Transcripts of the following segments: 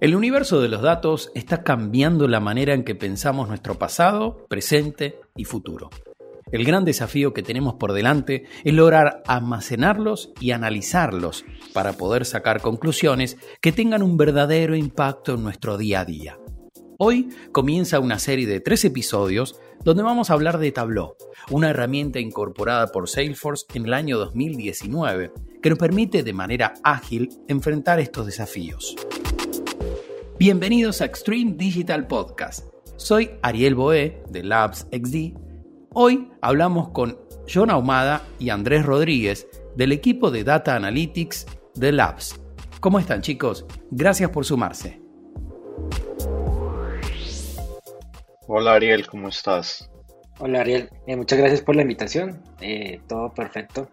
El universo de los datos está cambiando la manera en que pensamos nuestro pasado, presente y futuro. El gran desafío que tenemos por delante es lograr almacenarlos y analizarlos para poder sacar conclusiones que tengan un verdadero impacto en nuestro día a día. Hoy comienza una serie de tres episodios donde vamos a hablar de Tableau, una herramienta incorporada por Salesforce en el año 2019 que nos permite de manera ágil enfrentar estos desafíos. Bienvenidos a Extreme Digital Podcast. Soy Ariel Boé de Labs XD. Hoy hablamos con John Ahumada y Andrés Rodríguez del equipo de Data Analytics de Labs. ¿Cómo están chicos? Gracias por sumarse. Hola Ariel, ¿cómo estás? Hola Ariel, eh, muchas gracias por la invitación. Eh, todo perfecto.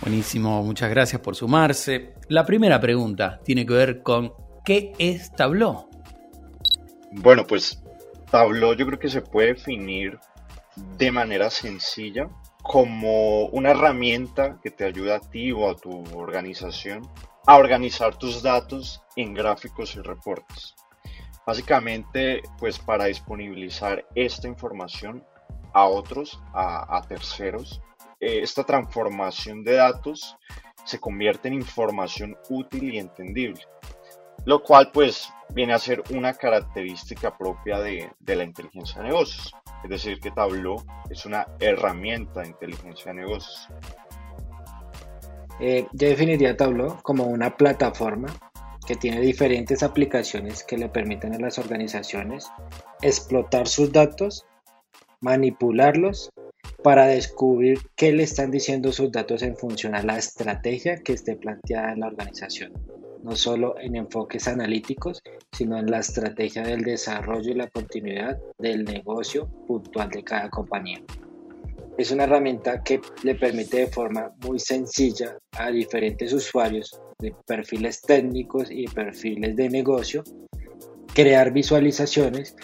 Buenísimo, muchas gracias por sumarse. La primera pregunta tiene que ver con ¿Qué es Tableau? Bueno, pues Tableau yo creo que se puede definir de manera sencilla como una herramienta que te ayuda a ti o a tu organización a organizar tus datos en gráficos y reportes. Básicamente, pues para disponibilizar esta información a otros, a, terceros, eh, esta transformación de datos se convierte en información útil y entendible lo cual pues viene a ser una característica propia de, la inteligencia de negocios. Es decir, que Tableau es una herramienta de inteligencia de negocios. Eh, yo definiría Tableau como una plataforma que tiene diferentes aplicaciones que le permiten a las organizaciones explotar sus datos, manipularlos para descubrir qué le están diciendo sus datos en función a la estrategia que esté planteada en la organización no solo en enfoques analíticos, sino en la estrategia del desarrollo y la continuidad del negocio puntual de cada compañía. Es una herramienta que le permite de forma muy sencilla a diferentes usuarios de perfiles técnicos y perfiles de negocio crear visualizaciones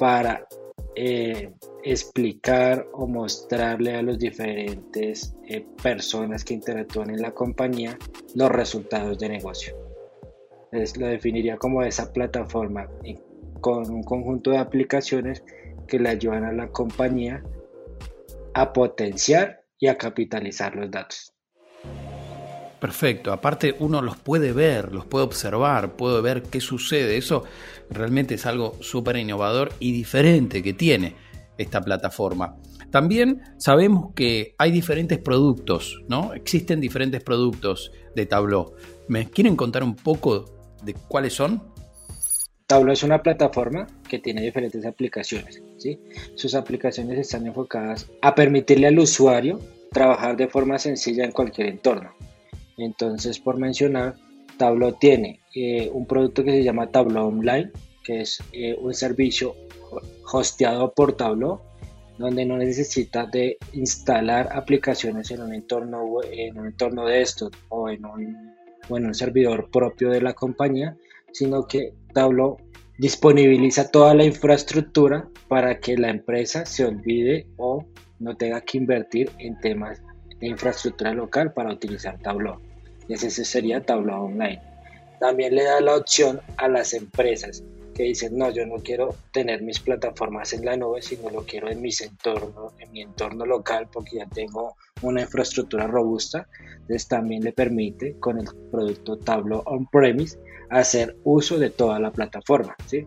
para eh, explicar o mostrarle a los diferentes eh, personas que interactúan en la compañía los resultados de negocio lo definiría como esa plataforma con un conjunto de aplicaciones que le ayudan a la compañía a potenciar y a capitalizar los datos. Perfecto, aparte uno los puede ver, los puede observar, puede ver qué sucede. Eso realmente es algo súper innovador y diferente que tiene esta plataforma. También sabemos que hay diferentes productos, ¿no? Existen diferentes productos de Tableau. ¿Me quieren contar un poco cuáles son? Tableau es una plataforma que tiene diferentes aplicaciones. Sus aplicaciones están enfocadas a permitirle al usuario trabajar de forma sencilla en cualquier entorno. Entonces, por mencionar, Tableau tiene eh, un producto que se llama Tableau Online, que es eh, un servicio hosteado por Tableau, donde no necesita de instalar aplicaciones en un entorno, en un entorno de estos o en un bueno, un servidor propio de la compañía, sino que Tableau disponibiliza toda la infraestructura para que la empresa se olvide o no tenga que invertir en temas de infraestructura local para utilizar Tableau. Y ese sería Tableau Online. También le da la opción a las empresas que dicen, no, yo no quiero tener mis plataformas en la nube, sino lo quiero en mis entornos, en mi entorno local, porque ya tengo una infraestructura robusta. Entonces también le permite con el producto Tableau On-Premise hacer uso de toda la plataforma. ¿sí?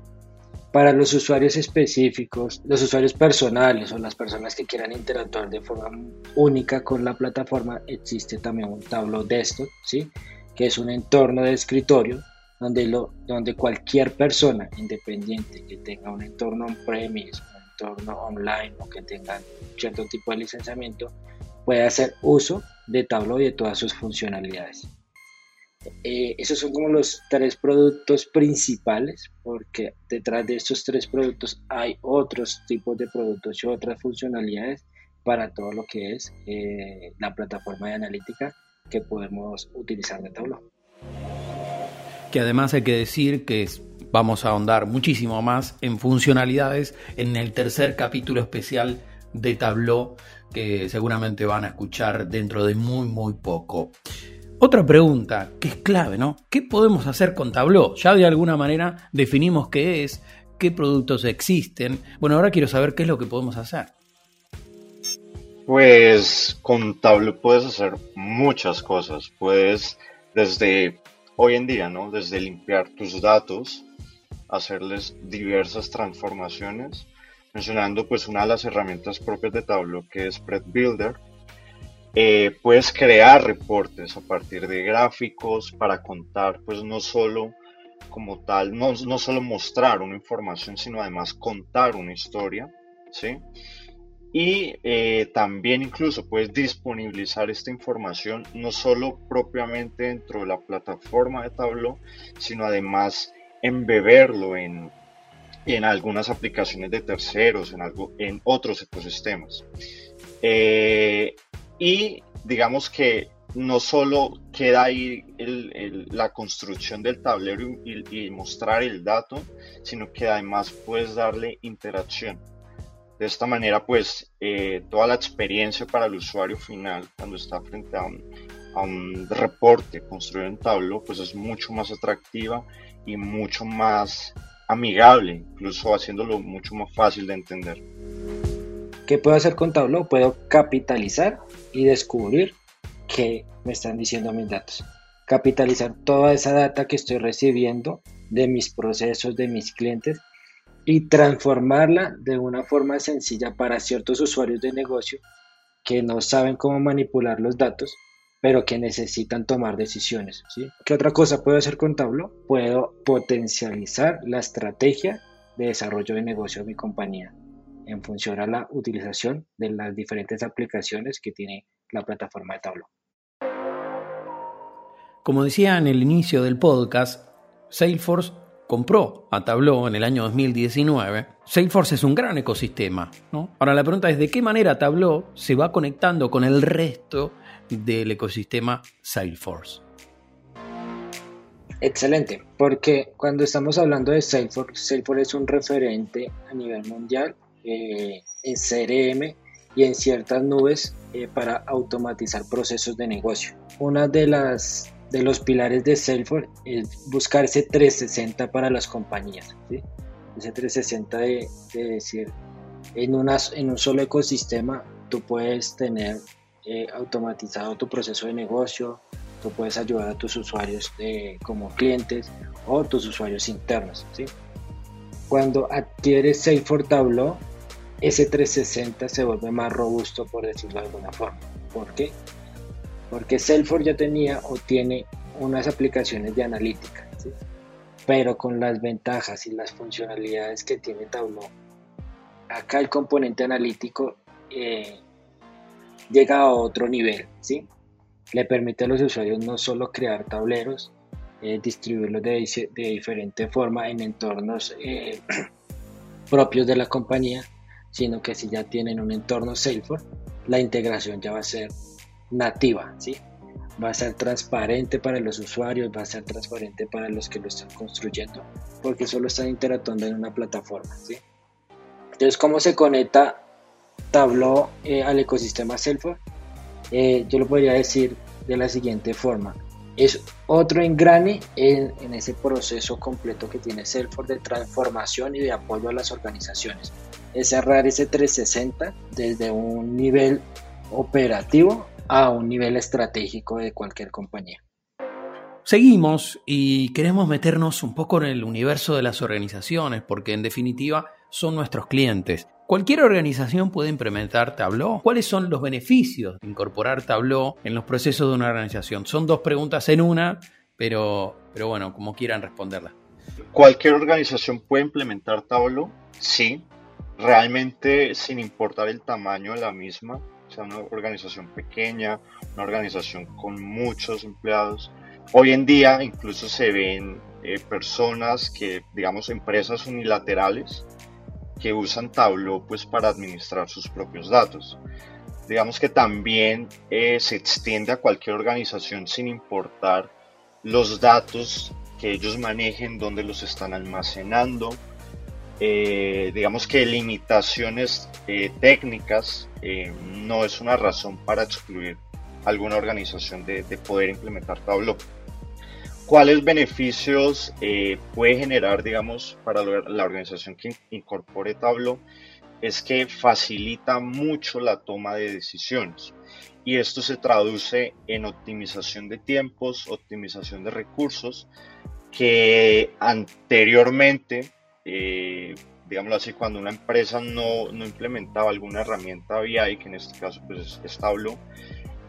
Para los usuarios específicos, los usuarios personales o las personas que quieran interactuar de forma única con la plataforma, existe también un Tableau Desktop, ¿sí? que es un entorno de escritorio donde, lo, donde cualquier persona independiente que tenga un entorno on-premise, un entorno online o que tenga cierto tipo de licenciamiento puede hacer uso de Tableau y de todas sus funcionalidades. Eh, esos son como los tres productos principales, porque detrás de estos tres productos hay otros tipos de productos y otras funcionalidades para todo lo que es eh, la plataforma de analítica que podemos utilizar de Tableau que además hay que decir que vamos a ahondar muchísimo más en funcionalidades en el tercer capítulo especial de Tableau que seguramente van a escuchar dentro de muy muy poco. Otra pregunta que es clave, ¿no? ¿Qué podemos hacer con Tableau? Ya de alguna manera definimos qué es, qué productos existen. Bueno, ahora quiero saber qué es lo que podemos hacer. Pues con Tableau puedes hacer muchas cosas. Puedes desde hoy en día, ¿no? Desde limpiar tus datos, hacerles diversas transformaciones, mencionando pues una de las herramientas propias de Tableau que es Spread Builder. Eh, puedes crear reportes a partir de gráficos para contar pues no solo como tal, no, no solo mostrar una información, sino además contar una historia, ¿sí? Y eh, también incluso puedes disponibilizar esta información no solo propiamente dentro de la plataforma de Tableau, sino además embeberlo en, en algunas aplicaciones de terceros, en, algo, en otros ecosistemas. Eh, y digamos que no solo queda ahí la construcción del tablero y, mostrar el dato, sino que además puedes darle interacción. De esta manera, pues, eh, toda la experiencia para el usuario final, cuando está frente a un, reporte construido en Tableau, pues es mucho más atractiva y mucho más amigable, incluso haciéndolo mucho más fácil de entender. ¿Qué puedo hacer con Tableau? Puedo capitalizar y descubrir qué me están diciendo mis datos. Capitalizar toda esa data que estoy recibiendo de mis procesos, de mis clientes y transformarla de una forma sencilla para ciertos usuarios de negocio que no saben cómo manipular los datos, pero que necesitan tomar decisiones. ¿sí? ¿Qué otra cosa puedo hacer con Tableau? Puedo potencializar la estrategia de desarrollo de negocio de mi compañía en función a la utilización de las diferentes aplicaciones que tiene la plataforma de Tableau. Como decía en el inicio del podcast, Salesforce compró a Tableau en el año 2019, Salesforce es un gran ecosistema. ¿no? Ahora la pregunta es de qué manera Tableau se va conectando con el resto del ecosistema Salesforce. Excelente, porque cuando estamos hablando de Salesforce, Salesforce es un referente a nivel mundial eh, en CRM y en ciertas nubes eh, para automatizar procesos de negocio. Una de las de los pilares de Salesforce es buscar ese 360 para las compañías. Ese 360 de, decir, en, en un solo ecosistema tú puedes tener eh, automatizado tu proceso de negocio, tú puedes ayudar a tus usuarios como clientes o tus usuarios internos. Cuando adquieres Salesforce Tableau, ese 360 se vuelve más robusto, por decirlo de alguna forma. ¿Por qué? Porque Salesforce ya tenía o tiene unas aplicaciones de analítica, pero con las ventajas y las funcionalidades que tiene Tableau, acá el componente analítico eh, llega a otro nivel, ¿sí? le permite a los usuarios no solo crear tableros, eh, distribuirlos de, de, diferente forma en entornos eh, propios de la compañía, sino que si ya tienen un entorno Salesforce, la integración ya va a ser nativa, ¿sí? Va a ser transparente para los usuarios, va a ser transparente para los que lo están construyendo, porque solo están interactuando en una plataforma, ¿sí? Entonces, ¿cómo se conecta Tableau eh, al ecosistema Salesforce? Eh, yo lo podría decir de la siguiente forma. Es otro engrane en, en ese proceso completo que tiene Salesforce de transformación y de apoyo a las organizaciones. Es cerrar ese 360 desde un nivel operativo a un nivel estratégico de cualquier compañía. Seguimos y queremos meternos un poco en el universo de las organizaciones, porque en definitiva son nuestros clientes. ¿Cualquier organización puede implementar Tableau? ¿Cuáles son los beneficios de incorporar Tableau en los procesos de una organización? Son dos preguntas en una, pero, pero bueno, como quieran responderla. ¿Cualquier organización puede implementar Tableau? Sí, realmente sin importar el tamaño de la misma sea una organización pequeña, una organización con muchos empleados. Hoy en día incluso se ven eh, personas que, digamos, empresas unilaterales que usan Tableau pues para administrar sus propios datos. Digamos que también eh, se extiende a cualquier organización sin importar los datos que ellos manejen, dónde los están almacenando, eh, digamos que limitaciones técnicas eh, no es una razón para excluir alguna organización de, poder implementar Tableau. ¿Cuáles beneficios eh, puede generar, digamos, para la organización que incorpore Tableau? Es que facilita mucho la toma de decisiones y esto se traduce en optimización de tiempos, optimización de recursos, que anteriormente, eh, digámoslo así, cuando una empresa no, no, implementaba alguna herramienta BI, que en este caso pues, es Tableau,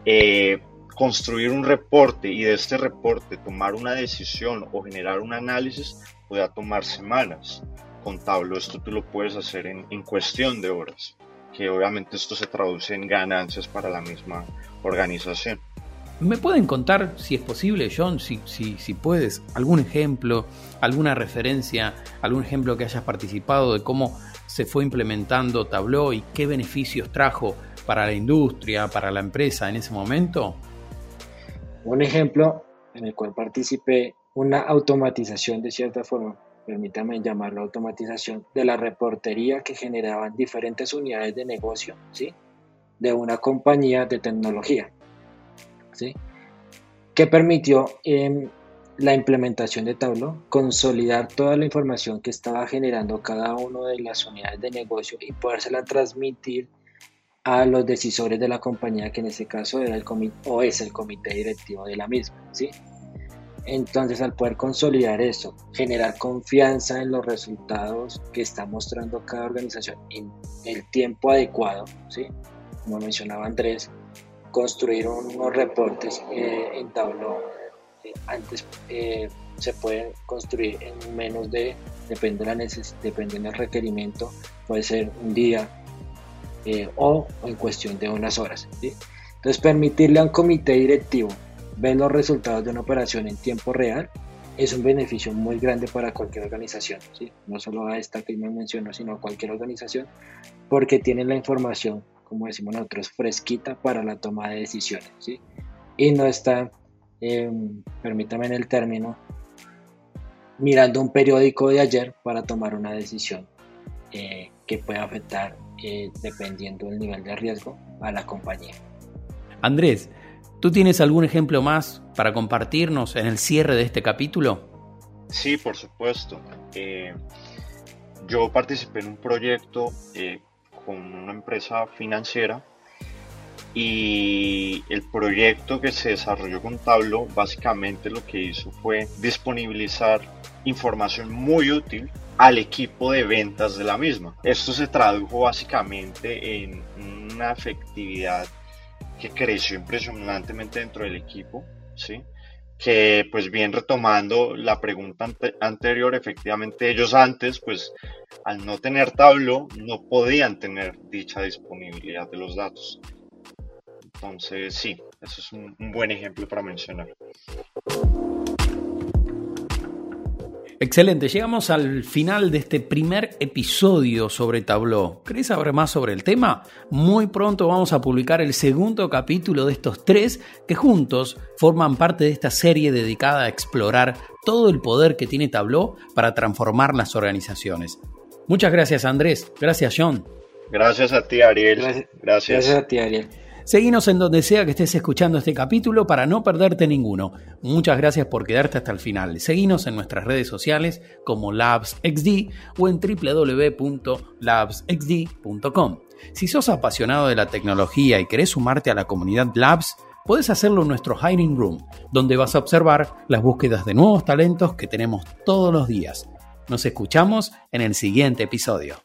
eh, construir un reporte y de este reporte tomar una decisión o generar un análisis pueda tomar semanas. Con Tableau esto tú lo puedes hacer en, en cuestión de horas que obviamente esto se traduce en ganancias para la misma organización. ¿Me pueden contar, si es posible, John, si, puedes, algún ejemplo, alguna referencia, algún ejemplo que hayas participado de cómo se fue implementando Tableau y qué beneficios trajo para la industria, para la empresa en ese momento? Un ejemplo en el cual participé, una automatización de cierta forma permítame llamarlo automatización, de la reportería que generaban diferentes unidades de negocio, ¿sí? De una compañía de tecnología, ¿sí? Que permitió en la implementación de Tableau consolidar toda la información que estaba generando cada una de las unidades de negocio y podérsela transmitir a los decisores de la compañía, que en este caso era el o es el comité directivo de la misma, ¿sí? Entonces, al poder consolidar eso, generar confianza en los resultados que está mostrando cada organización en el tiempo adecuado, ¿sí? como mencionaba Andrés, construir unos reportes eh, en Tableau. Eh, antes eh, se pueden construir en menos de, depende, de la depende del requerimiento, puede ser un día o en cuestión de unas horas. ¿sí? Entonces, permitirle a un comité directivo ver los resultados de una operación en tiempo real es un beneficio muy grande para cualquier organización, ¿sí? no solo a esta que me menciono, sino a cualquier organización, porque tienen la información, como decimos nosotros, fresquita para la toma de decisiones, ¿sí? y no está, eh, permítame en el término, mirando un periódico de ayer para tomar una decisión eh, que pueda afectar, eh, dependiendo del nivel de riesgo, a la compañía. Andrés, ¿Tú tienes algún ejemplo más para compartirnos en el cierre de este capítulo? Sí, por supuesto. Eh, yo participé en un proyecto eh, con una empresa financiera y el proyecto que se desarrolló con Tableau básicamente lo que hizo fue disponibilizar información muy útil al equipo de ventas de la misma. Esto se tradujo básicamente en una efectividad que creció impresionantemente dentro del equipo, ¿sí? Que pues bien retomando la pregunta anterior, efectivamente ellos antes pues al no tener Tableau no podían tener dicha disponibilidad de los datos. Entonces sí, eso es un buen ejemplo para mencionar. Excelente, llegamos al final de este primer episodio sobre Tableau. ¿Querés saber más sobre el tema? Muy pronto vamos a publicar el segundo capítulo de estos tres que juntos forman parte de esta serie dedicada a explorar todo el poder que tiene Tableau para transformar las organizaciones. Muchas gracias Andrés, gracias John. Gracias a ti Ariel. Gracias, gracias a ti Ariel. Seguinos en donde sea que estés escuchando este capítulo para no perderte ninguno. Muchas gracias por quedarte hasta el final. Seguinos en nuestras redes sociales como LabsXD o en www.labsxd.com. Si sos apasionado de la tecnología y querés sumarte a la comunidad Labs, puedes hacerlo en nuestro Hiring Room, donde vas a observar las búsquedas de nuevos talentos que tenemos todos los días. Nos escuchamos en el siguiente episodio.